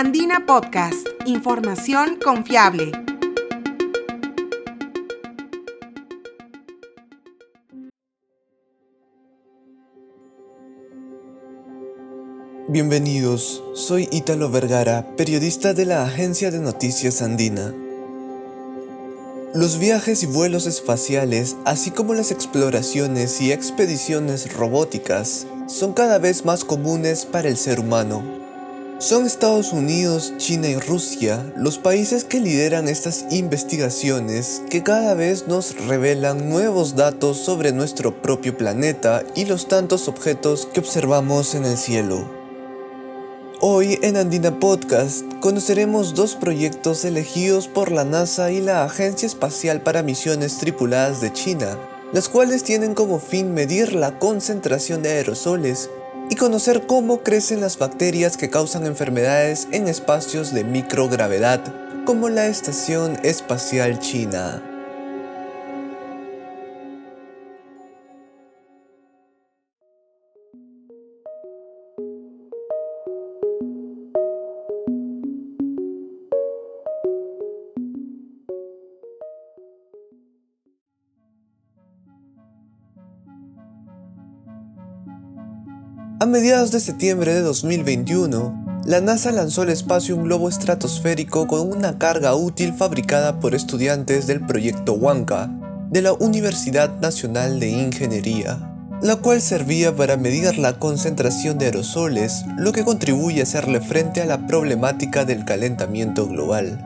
Andina Podcast, información confiable. Bienvenidos, soy Ítalo Vergara, periodista de la agencia de noticias Andina. Los viajes y vuelos espaciales, así como las exploraciones y expediciones robóticas, son cada vez más comunes para el ser humano. Son Estados Unidos, China y Rusia los países que lideran estas investigaciones que cada vez nos revelan nuevos datos sobre nuestro propio planeta y los tantos objetos que observamos en el cielo. Hoy en Andina Podcast conoceremos dos proyectos elegidos por la NASA y la Agencia Espacial para Misiones Tripuladas de China, las cuales tienen como fin medir la concentración de aerosoles y conocer cómo crecen las bacterias que causan enfermedades en espacios de microgravedad, como la Estación Espacial China. Mediados de septiembre de 2021, la NASA lanzó al espacio un globo estratosférico con una carga útil fabricada por estudiantes del proyecto Wanka de la Universidad Nacional de Ingeniería, la cual servía para medir la concentración de aerosoles, lo que contribuye a hacerle frente a la problemática del calentamiento global.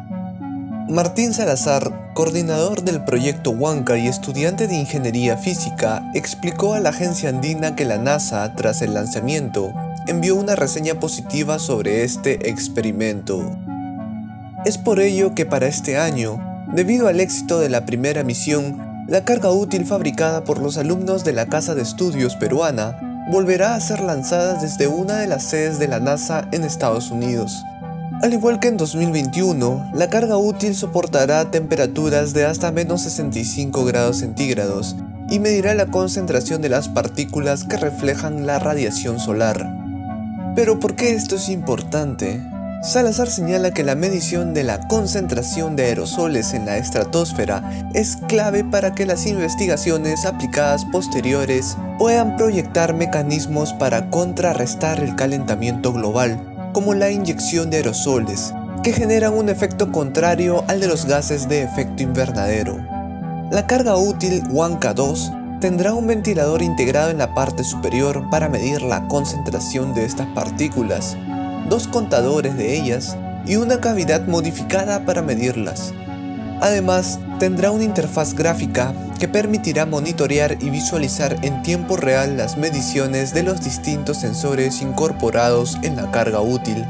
Martín Salazar, coordinador del proyecto Huanca y estudiante de ingeniería física, explicó a la agencia andina que la NASA, tras el lanzamiento, envió una reseña positiva sobre este experimento. Es por ello que para este año, debido al éxito de la primera misión, la carga útil fabricada por los alumnos de la Casa de Estudios peruana volverá a ser lanzada desde una de las sedes de la NASA en Estados Unidos. Al igual que en 2021, la carga útil soportará temperaturas de hasta menos 65 grados centígrados y medirá la concentración de las partículas que reflejan la radiación solar. Pero ¿por qué esto es importante? Salazar señala que la medición de la concentración de aerosoles en la estratosfera es clave para que las investigaciones aplicadas posteriores puedan proyectar mecanismos para contrarrestar el calentamiento global como la inyección de aerosoles, que generan un efecto contrario al de los gases de efecto invernadero. La carga útil Wanka 2 tendrá un ventilador integrado en la parte superior para medir la concentración de estas partículas, dos contadores de ellas y una cavidad modificada para medirlas. Además, tendrá una interfaz gráfica que permitirá monitorear y visualizar en tiempo real las mediciones de los distintos sensores incorporados en la carga útil.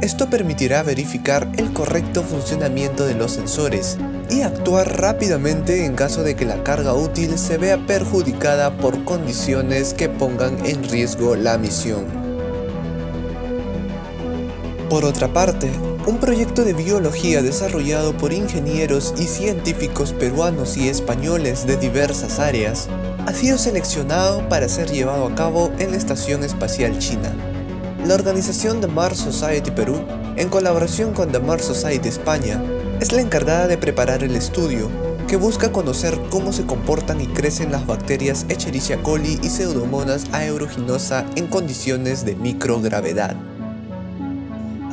Esto permitirá verificar el correcto funcionamiento de los sensores y actuar rápidamente en caso de que la carga útil se vea perjudicada por condiciones que pongan en riesgo la misión. Por otra parte, un proyecto de biología desarrollado por ingenieros y científicos peruanos y españoles de diversas áreas ha sido seleccionado para ser llevado a cabo en la Estación Espacial China. La organización The Mars Society Perú, en colaboración con The Mars Society España, es la encargada de preparar el estudio, que busca conocer cómo se comportan y crecen las bacterias Escherichia coli y Pseudomonas aeruginosa en condiciones de microgravedad.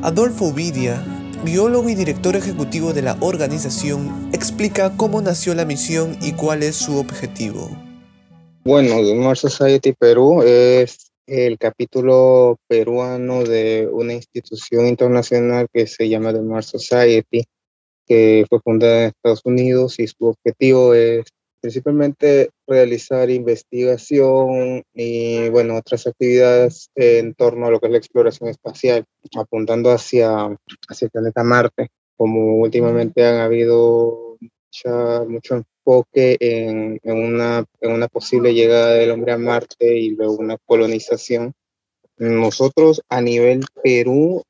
Adolfo Uvidia, biólogo y director ejecutivo de la organización, explica cómo nació la misión y cuál es su objetivo. Bueno, The Mars Society Perú es el capítulo peruano de una institución internacional que se llama The Mars Society, que fue fundada en Estados Unidos y su objetivo es principalmente realizar investigación y bueno, otras actividades en torno a lo que es la exploración espacial, apuntando hacia, hacia el planeta Marte, como últimamente han habido mucho enfoque en, en, una, en una posible llegada del hombre a Marte y luego una colonización. Nosotros a nivel Perú,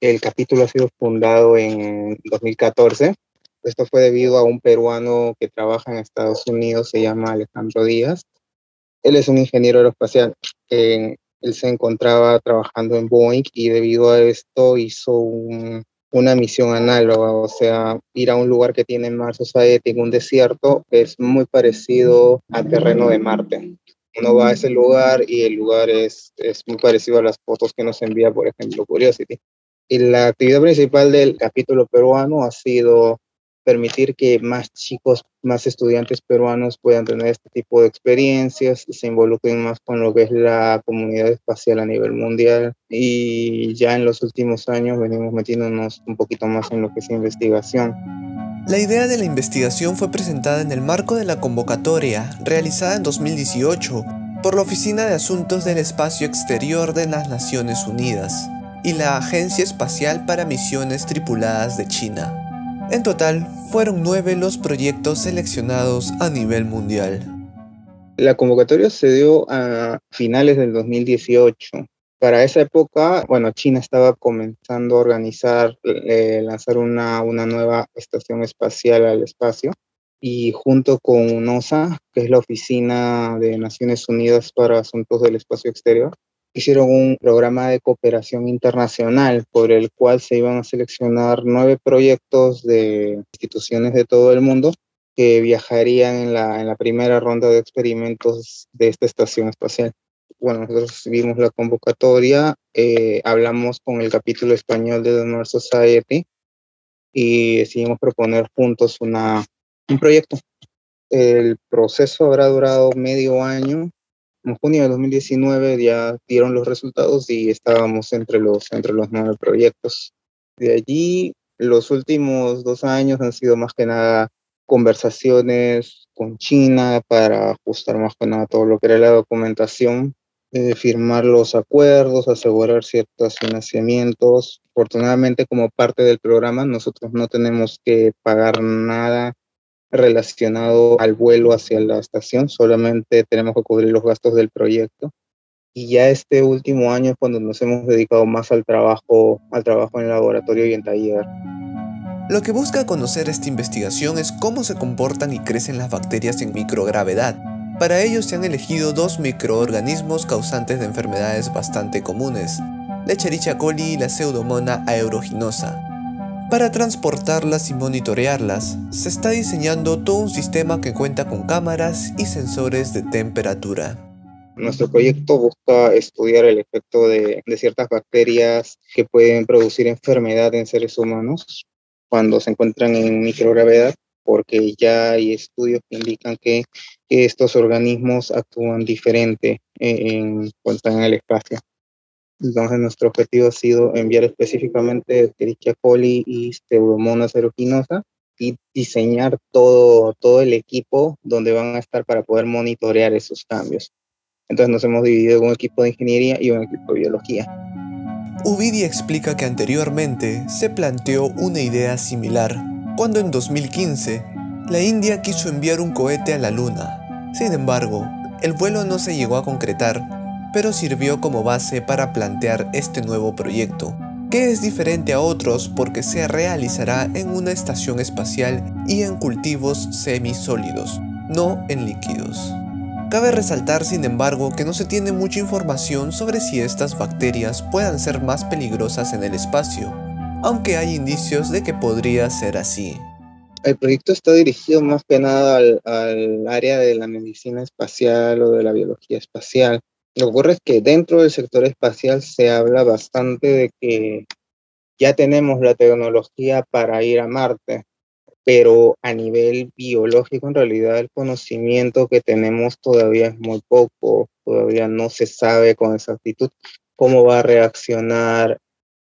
el capítulo ha sido fundado en 2014 esto fue debido a un peruano que trabaja en Estados Unidos, se llama Alejandro Díaz. Él es un ingeniero aeroespacial. Él se encontraba trabajando en Boeing y debido a esto hizo una misión análoga, o sea, ir a un lugar que tiene Mars Society en un desierto es muy parecido al terreno de Marte. Uno va a ese lugar y el lugar es, es muy parecido a las fotos que nos envía, por ejemplo, Curiosity. Y la actividad principal del capítulo peruano ha sido permitir que más chicos, más estudiantes peruanos puedan tener este tipo de experiencias se involucren más con lo que es la comunidad espacial a nivel mundial. Y ya en los últimos años venimos metiéndonos un poquito más en lo que es investigación. La idea de la investigación fue presentada en el marco de la convocatoria realizada en 2018 por la Oficina de Asuntos del Espacio Exterior de las Naciones Unidas y la Agencia Espacial para Misiones Tripuladas de China. En total, fueron nueve los proyectos seleccionados a nivel mundial. La convocatoria se dio a finales del 2018. Para esa época, bueno, China estaba comenzando a organizar, eh, lanzar una, una nueva estación espacial al espacio y junto con UNOSA, que es la Oficina de Naciones Unidas para Asuntos del Espacio Exterior, hicieron un programa de cooperación internacional por el cual se iban a seleccionar nueve proyectos de instituciones de todo el mundo que viajarían en la, en la primera ronda de experimentos de esta estación espacial. Bueno, nosotros vimos la convocatoria, eh, hablamos con el capítulo español de The North Society y decidimos proponer juntos una, un proyecto. El proceso habrá durado medio año en junio de 2019 ya dieron los resultados y estábamos entre los, entre los nueve proyectos. De allí, los últimos dos años han sido más que nada conversaciones con China para ajustar más que nada todo lo que era la documentación, firmar los acuerdos, asegurar ciertos financiamientos. Afortunadamente, como parte del programa, nosotros no tenemos que pagar nada relacionado al vuelo hacia la estación, solamente tenemos que cubrir los gastos del proyecto. Y ya este último año es cuando nos hemos dedicado más al trabajo, al trabajo en el laboratorio y en taller. Lo que busca conocer esta investigación es cómo se comportan y crecen las bacterias en microgravedad. Para ello se han elegido dos microorganismos causantes de enfermedades bastante comunes, la Echerichia coli y la Pseudomonas aeruginosa. Para transportarlas y monitorearlas, se está diseñando todo un sistema que cuenta con cámaras y sensores de temperatura. Nuestro proyecto busca estudiar el efecto de, ciertas bacterias que pueden producir enfermedad en seres humanos cuando se encuentran en microgravedad, porque ya hay estudios que indican que, estos organismos actúan diferente en, cuando están en el espacio. Entonces nuestro objetivo ha sido enviar específicamente Escherichia coli y Pseudomonas aeruginosa y diseñar todo, todo el equipo donde van a estar para poder monitorear esos cambios. Entonces nos hemos dividido en un equipo de ingeniería y un equipo de biología. Uvidi explica que anteriormente se planteó una idea similar, cuando en 2015 la India quiso enviar un cohete a la Luna. Sin embargo, el vuelo no se llegó a concretar pero sirvió como base para plantear este nuevo proyecto, que es diferente a otros porque se realizará en una estación espacial y en cultivos semisólidos, no en líquidos. Cabe resaltar, sin embargo, que no se tiene mucha información sobre si estas bacterias puedan ser más peligrosas en el espacio, aunque hay indicios de que podría ser así. El proyecto está dirigido más que nada al, al área de la medicina espacial o de la biología espacial, lo que ocurre es que dentro del sector espacial se habla bastante de que ya tenemos la tecnología para ir a Marte, pero a nivel biológico en realidad el conocimiento que tenemos todavía es muy poco, todavía no se sabe con exactitud cómo va a reaccionar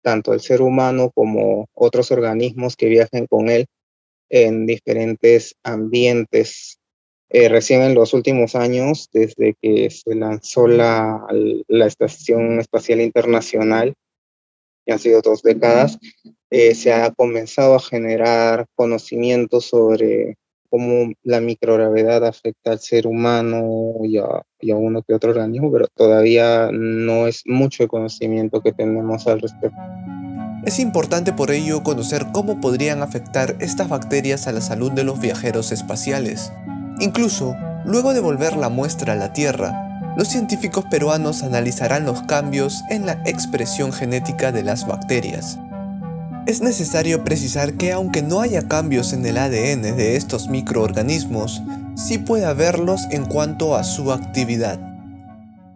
tanto el ser humano como otros organismos que viajen con él en diferentes ambientes eh, recién en los últimos años, desde que se lanzó la, la Estación Espacial Internacional, que han sido dos décadas, eh, se ha comenzado a generar conocimiento sobre cómo la microgravedad afecta al ser humano y a, y a, uno que otro organismo, pero todavía no es mucho el conocimiento que tenemos al respecto. Es importante por ello conocer cómo podrían afectar estas bacterias a la salud de los viajeros espaciales. Incluso, luego de volver la muestra a la Tierra, los científicos peruanos analizarán los cambios en la expresión genética de las bacterias. Es necesario precisar que aunque no haya cambios en el ADN de estos microorganismos, sí puede haberlos en cuanto a su actividad.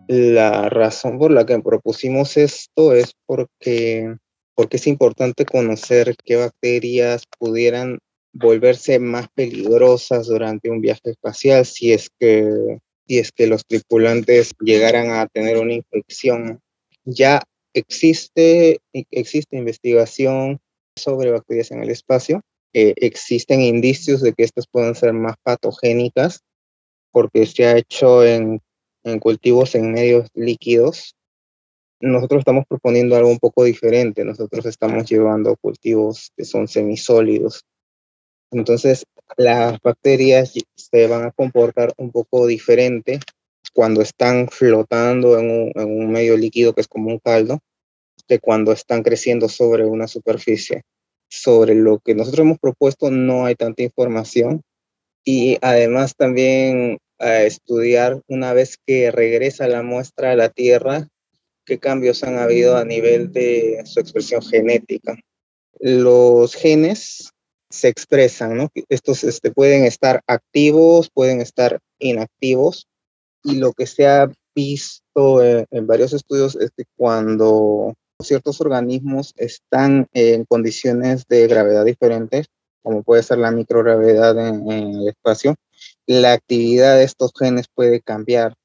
La razón por la que propusimos esto es porque, porque es importante conocer qué bacterias pudieran volverse más peligrosas durante un viaje espacial si es que si es que los tripulantes llegaran a tener una infección. Ya existe, existe investigación sobre bacterias en el espacio. Eh, existen indicios de que estas pueden ser más patogénicas porque se ha hecho en, en cultivos en medios líquidos. Nosotros estamos proponiendo algo un poco diferente. Nosotros estamos llevando cultivos que son semisólidos. Entonces, las bacterias se van a comportar un poco diferente cuando están flotando en un, medio líquido que es como un caldo, que cuando están creciendo sobre una superficie. Sobre lo que nosotros hemos propuesto no hay tanta información y además también estudiar una vez que regresa la muestra a la Tierra, qué cambios han habido a nivel de su expresión genética. Los genes se expresan, ¿no? Estos este, pueden estar activos, pueden estar inactivos, y lo que se ha visto en, varios estudios es que cuando ciertos organismos están en condiciones de gravedad diferentes, como puede ser la microgravedad en, en el espacio, la actividad de estos genes puede cambiar.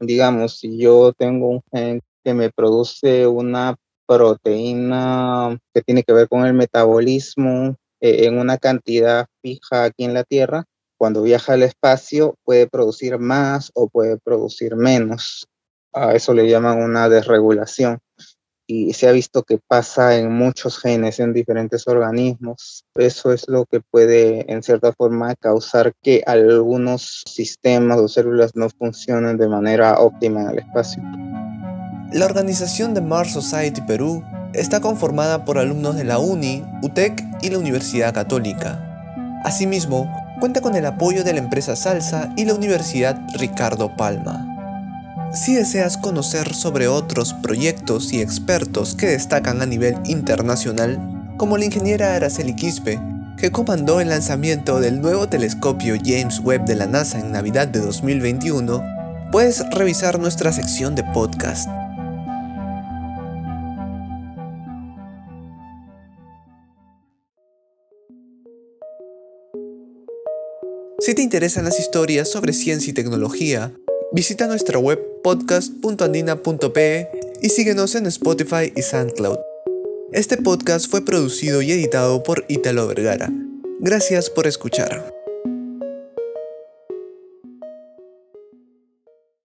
Digamos, si yo tengo un gen que me produce una proteína que tiene que ver con el metabolismo eh, en una cantidad fija aquí en la Tierra, cuando viaja al espacio puede producir más o puede producir menos. A eso le llaman una desregulación. Y se ha visto que pasa en muchos genes, en diferentes organismos. Eso es lo que puede, en cierta forma, causar que algunos sistemas o células no funcionen de manera óptima en el espacio. La organización de Mars Society Perú está conformada por alumnos de la UNI, UTEC y la Universidad Católica. Asimismo, cuenta con el apoyo de la empresa Salsa y la Universidad Ricardo Palma. Si deseas conocer sobre otros proyectos y expertos que destacan a nivel internacional, como la ingeniera Araceli Quispe, que comandó el lanzamiento del nuevo telescopio James Webb de la NASA en Navidad de 2021, puedes revisar nuestra sección de podcast. Si te interesan las historias sobre ciencia y tecnología, visita nuestra web podcast.andina.pe y síguenos en Spotify y SoundCloud. Este podcast fue producido y editado por Italo Vergara. Gracias por escuchar.